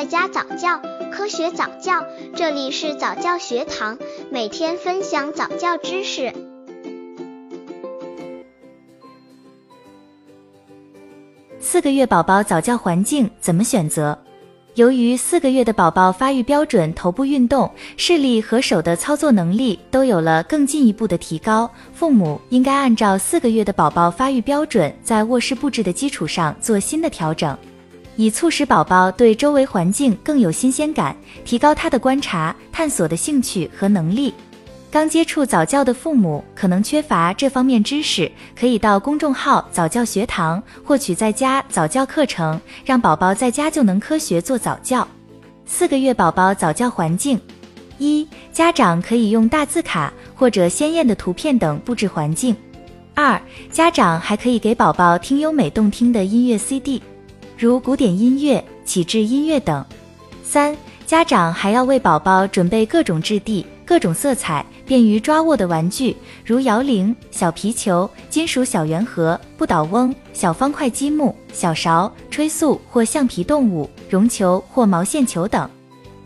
在家早教，科学早教，这里是早教学堂，每天分享早教知识。四个月宝宝早教环境怎么选择？由于四个月的宝宝发育标准、头部运动、视力和手的操作能力都有了更进一步的提高，父母应该按照四个月的宝宝发育标准，在卧室布置的基础上做新的调整。以促使宝宝对周围环境更有新鲜感，提高他的观察、探索的兴趣和能力。刚接触早教的父母可能缺乏这方面知识，可以到公众号早教学堂获取在家早教课程，让宝宝在家就能科学做早教。四个月宝宝早教环境：一、家长可以用大字卡或者鲜艳的图片等布置环境；二、家长还可以给宝宝听优美动听的音乐 CD。如古典音乐、启智音乐等。三、家长还要为宝宝准备各种质地、各种色彩、便于抓握的玩具，如摇铃、小皮球、金属小圆盒、不倒翁、小方块积木、小勺、吹塑或橡皮动物、绒球或毛线球等。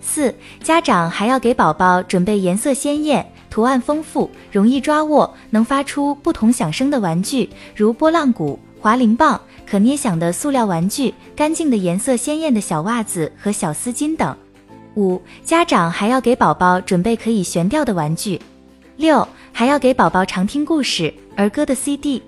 四、家长还要给宝宝准备颜色鲜艳、图案丰富、容易抓握、能发出不同响声的玩具，如拨浪鼓、滑铃棒。可捏响的塑料玩具、干净的颜色鲜艳的小袜子和小丝巾等。五、家长还要给宝宝准备可以悬吊的玩具。六、还要给宝宝常听故事、儿歌的 CD。